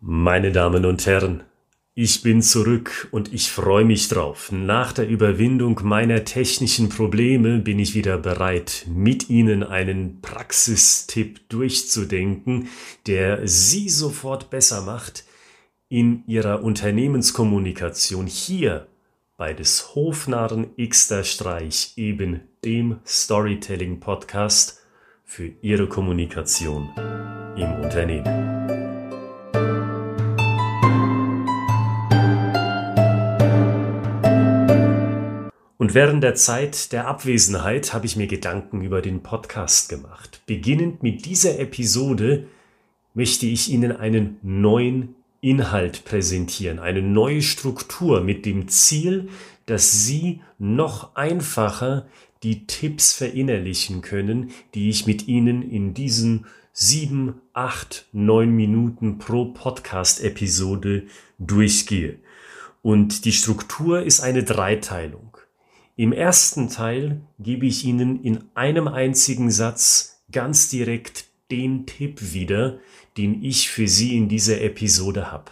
Meine Damen und Herren, ich bin zurück und ich freue mich drauf. Nach der Überwindung meiner technischen Probleme bin ich wieder bereit, mit Ihnen einen Praxistipp durchzudenken, der Sie sofort besser macht in Ihrer Unternehmenskommunikation hier bei des Hofnarren Xter Streich, eben dem Storytelling Podcast für Ihre Kommunikation im Unternehmen. Und während der Zeit der Abwesenheit habe ich mir Gedanken über den Podcast gemacht. Beginnend mit dieser Episode möchte ich Ihnen einen neuen Inhalt präsentieren, eine neue Struktur mit dem Ziel, dass Sie noch einfacher die Tipps verinnerlichen können, die ich mit Ihnen in diesen sieben, acht, neun Minuten pro Podcast-Episode durchgehe. Und die Struktur ist eine Dreiteilung. Im ersten Teil gebe ich Ihnen in einem einzigen Satz ganz direkt den Tipp wieder, den ich für Sie in dieser Episode habe.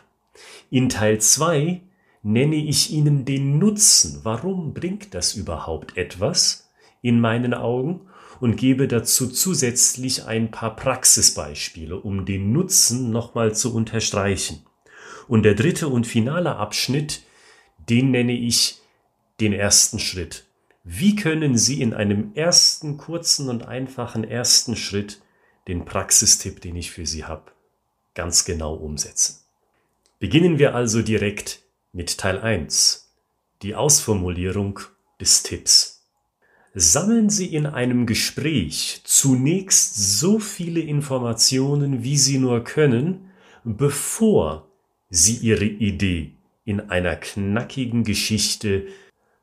In Teil 2 nenne ich Ihnen den Nutzen. Warum bringt das überhaupt etwas in meinen Augen? Und gebe dazu zusätzlich ein paar Praxisbeispiele, um den Nutzen nochmal zu unterstreichen. Und der dritte und finale Abschnitt, den nenne ich den ersten Schritt. Wie können Sie in einem ersten kurzen und einfachen ersten Schritt den Praxistipp, den ich für Sie habe, ganz genau umsetzen? Beginnen wir also direkt mit Teil 1, die Ausformulierung des Tipps. Sammeln Sie in einem Gespräch zunächst so viele Informationen, wie Sie nur können, bevor Sie Ihre Idee in einer knackigen Geschichte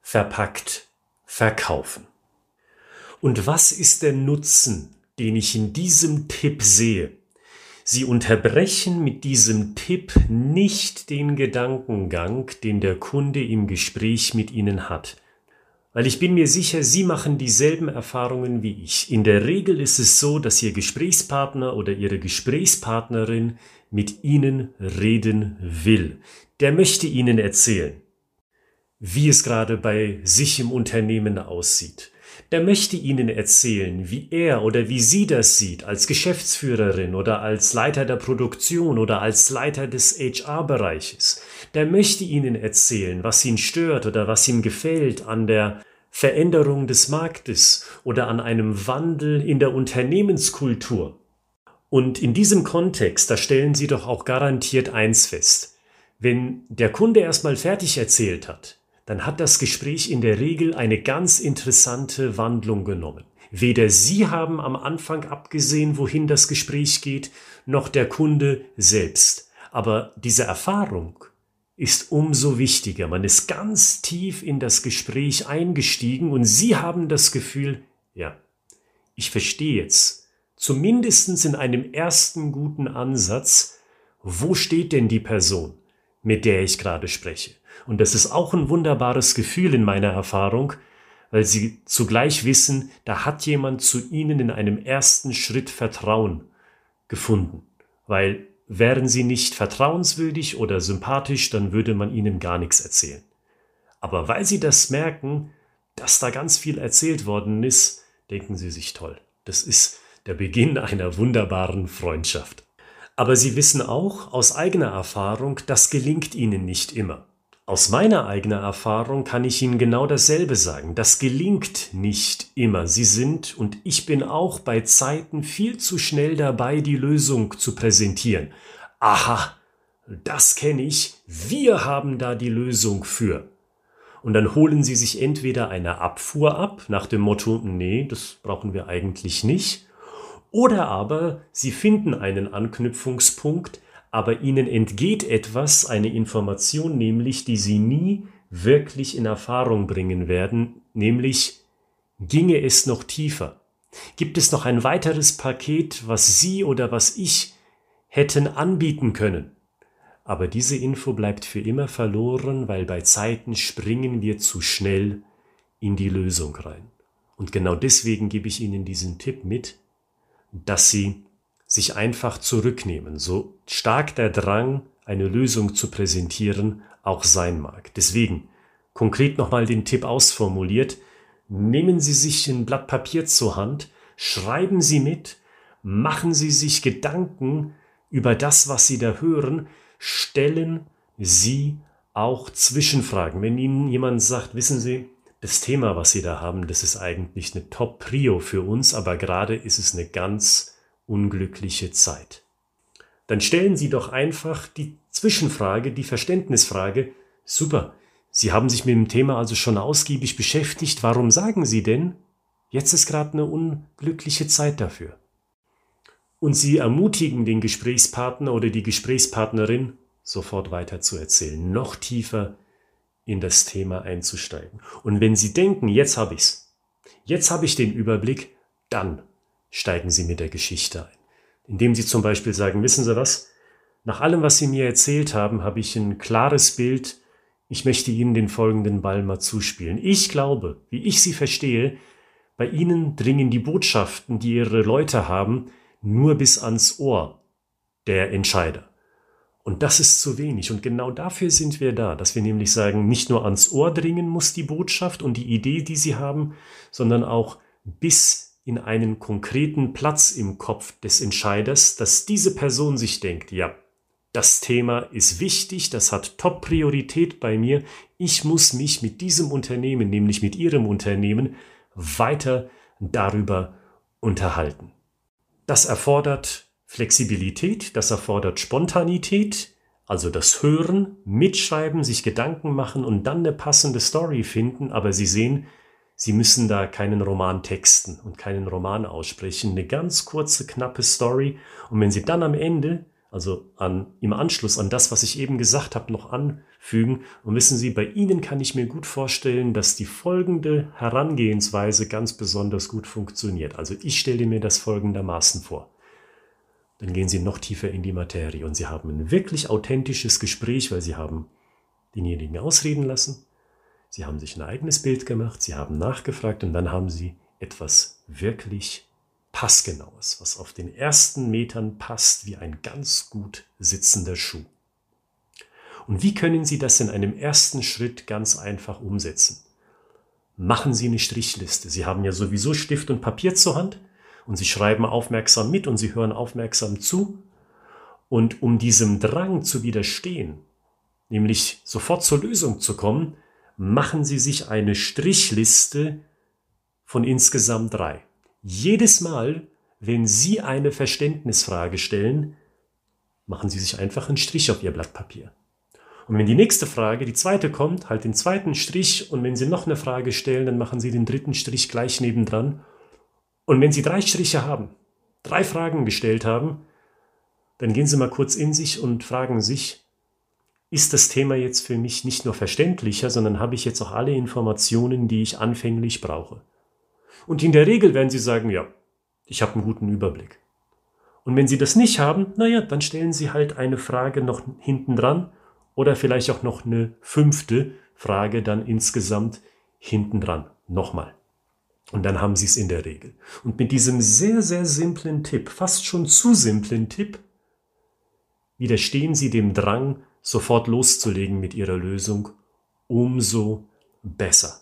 verpackt verkaufen. Und was ist der Nutzen, den ich in diesem Tipp sehe? Sie unterbrechen mit diesem Tipp nicht den Gedankengang, den der Kunde im Gespräch mit Ihnen hat. Weil ich bin mir sicher, Sie machen dieselben Erfahrungen wie ich. In der Regel ist es so, dass Ihr Gesprächspartner oder Ihre Gesprächspartnerin mit Ihnen reden will. Der möchte Ihnen erzählen wie es gerade bei sich im Unternehmen aussieht. Der möchte Ihnen erzählen, wie er oder wie sie das sieht als Geschäftsführerin oder als Leiter der Produktion oder als Leiter des HR-Bereiches. Der möchte Ihnen erzählen, was ihn stört oder was ihm gefällt an der Veränderung des Marktes oder an einem Wandel in der Unternehmenskultur. Und in diesem Kontext, da stellen Sie doch auch garantiert eins fest. Wenn der Kunde erstmal fertig erzählt hat, dann hat das Gespräch in der Regel eine ganz interessante Wandlung genommen. Weder Sie haben am Anfang abgesehen, wohin das Gespräch geht, noch der Kunde selbst. Aber diese Erfahrung ist umso wichtiger. Man ist ganz tief in das Gespräch eingestiegen und Sie haben das Gefühl, ja, ich verstehe jetzt, zumindest in einem ersten guten Ansatz, wo steht denn die Person, mit der ich gerade spreche? Und das ist auch ein wunderbares Gefühl in meiner Erfahrung, weil sie zugleich wissen, da hat jemand zu ihnen in einem ersten Schritt Vertrauen gefunden. Weil wären sie nicht vertrauenswürdig oder sympathisch, dann würde man ihnen gar nichts erzählen. Aber weil sie das merken, dass da ganz viel erzählt worden ist, denken sie sich toll. Das ist der Beginn einer wunderbaren Freundschaft. Aber sie wissen auch aus eigener Erfahrung, das gelingt ihnen nicht immer. Aus meiner eigenen Erfahrung kann ich Ihnen genau dasselbe sagen. Das gelingt nicht immer. Sie sind und ich bin auch bei Zeiten viel zu schnell dabei, die Lösung zu präsentieren. Aha, das kenne ich. Wir haben da die Lösung für. Und dann holen Sie sich entweder eine Abfuhr ab nach dem Motto, nee, das brauchen wir eigentlich nicht. Oder aber Sie finden einen Anknüpfungspunkt, aber ihnen entgeht etwas, eine Information nämlich, die sie nie wirklich in Erfahrung bringen werden, nämlich ginge es noch tiefer? Gibt es noch ein weiteres Paket, was Sie oder was ich hätten anbieten können? Aber diese Info bleibt für immer verloren, weil bei Zeiten springen wir zu schnell in die Lösung rein. Und genau deswegen gebe ich Ihnen diesen Tipp mit, dass Sie sich einfach zurücknehmen. So stark der Drang eine Lösung zu präsentieren, auch sein mag. Deswegen konkret nochmal den Tipp ausformuliert. Nehmen Sie sich ein Blatt Papier zur Hand, schreiben Sie mit, machen Sie sich Gedanken über das, was Sie da hören, stellen Sie auch Zwischenfragen. Wenn Ihnen jemand sagt, wissen Sie, das Thema, was Sie da haben, das ist eigentlich eine Top-Prio für uns, aber gerade ist es eine ganz unglückliche Zeit. Dann stellen Sie doch einfach die Zwischenfrage, die Verständnisfrage, super, Sie haben sich mit dem Thema also schon ausgiebig beschäftigt, warum sagen Sie denn, jetzt ist gerade eine unglückliche Zeit dafür? Und Sie ermutigen den Gesprächspartner oder die Gesprächspartnerin, sofort weiter zu erzählen, noch tiefer in das Thema einzusteigen. Und wenn Sie denken, jetzt habe ich's, jetzt habe ich den Überblick, dann steigen Sie mit der Geschichte ein. Indem Sie zum Beispiel sagen, wissen Sie was? Nach allem, was Sie mir erzählt haben, habe ich ein klares Bild. Ich möchte Ihnen den folgenden Ball mal zuspielen. Ich glaube, wie ich Sie verstehe, bei Ihnen dringen die Botschaften, die Ihre Leute haben, nur bis ans Ohr der Entscheider. Und das ist zu wenig. Und genau dafür sind wir da, dass wir nämlich sagen, nicht nur ans Ohr dringen muss die Botschaft und die Idee, die sie haben, sondern auch bis in einen konkreten Platz im Kopf des Entscheiders, dass diese Person sich denkt, ja, das Thema ist wichtig, das hat Top-Priorität bei mir. Ich muss mich mit diesem Unternehmen, nämlich mit Ihrem Unternehmen, weiter darüber unterhalten. Das erfordert Flexibilität, das erfordert Spontanität, also das Hören, Mitschreiben, sich Gedanken machen und dann eine passende Story finden, aber Sie sehen, Sie müssen da keinen Roman texten und keinen Roman aussprechen, eine ganz kurze, knappe Story. Und wenn Sie dann am Ende, also an, im Anschluss an das, was ich eben gesagt habe, noch anfügen und wissen Sie, bei Ihnen kann ich mir gut vorstellen, dass die folgende Herangehensweise ganz besonders gut funktioniert. Also ich stelle mir das folgendermaßen vor. Dann gehen Sie noch tiefer in die Materie und Sie haben ein wirklich authentisches Gespräch, weil Sie haben denjenigen ausreden lassen, Sie haben sich ein eigenes Bild gemacht, Sie haben nachgefragt und dann haben Sie etwas wirklich passgenaues, was auf den ersten Metern passt wie ein ganz gut sitzender Schuh. Und wie können Sie das in einem ersten Schritt ganz einfach umsetzen? Machen Sie eine Strichliste. Sie haben ja sowieso Stift und Papier zur Hand und sie schreiben aufmerksam mit und sie hören aufmerksam zu. Und um diesem Drang zu widerstehen, nämlich sofort zur Lösung zu kommen, machen sie sich eine Strichliste von insgesamt drei. Jedes Mal, wenn Sie eine Verständnisfrage stellen, machen Sie sich einfach einen Strich auf Ihr Blatt Papier. Und wenn die nächste Frage, die zweite kommt, halt den zweiten Strich und wenn Sie noch eine Frage stellen, dann machen Sie den dritten Strich gleich nebendran und wenn Sie drei Striche haben, drei Fragen gestellt haben, dann gehen Sie mal kurz in sich und fragen sich, ist das Thema jetzt für mich nicht nur verständlicher, sondern habe ich jetzt auch alle Informationen, die ich anfänglich brauche? Und in der Regel werden Sie sagen, ja, ich habe einen guten Überblick. Und wenn Sie das nicht haben, naja, dann stellen Sie halt eine Frage noch hinten dran oder vielleicht auch noch eine fünfte Frage dann insgesamt hinten dran. Nochmal. Und dann haben sie es in der Regel. Und mit diesem sehr, sehr simplen Tipp, fast schon zu simplen Tipp, widerstehen sie dem Drang, sofort loszulegen mit ihrer Lösung, umso besser.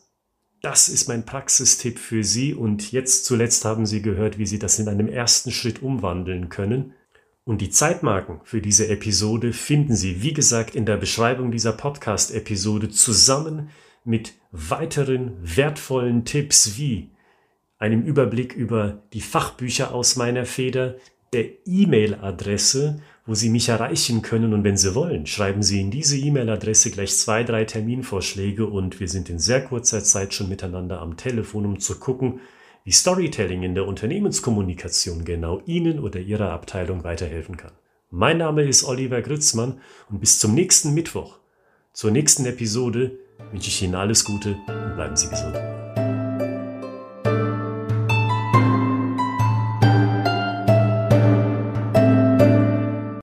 Das ist mein Praxistipp für Sie und jetzt zuletzt haben Sie gehört, wie Sie das in einem ersten Schritt umwandeln können. Und die Zeitmarken für diese Episode finden Sie, wie gesagt, in der Beschreibung dieser Podcast-Episode zusammen mit weiteren wertvollen Tipps wie einem Überblick über die Fachbücher aus meiner Feder, der E-Mail-Adresse, wo Sie mich erreichen können. Und wenn Sie wollen, schreiben Sie in diese E-Mail-Adresse gleich zwei, drei Terminvorschläge und wir sind in sehr kurzer Zeit schon miteinander am Telefon, um zu gucken, wie Storytelling in der Unternehmenskommunikation genau Ihnen oder Ihrer Abteilung weiterhelfen kann. Mein Name ist Oliver Grützmann und bis zum nächsten Mittwoch, zur nächsten Episode, wünsche ich Ihnen alles Gute und bleiben Sie gesund.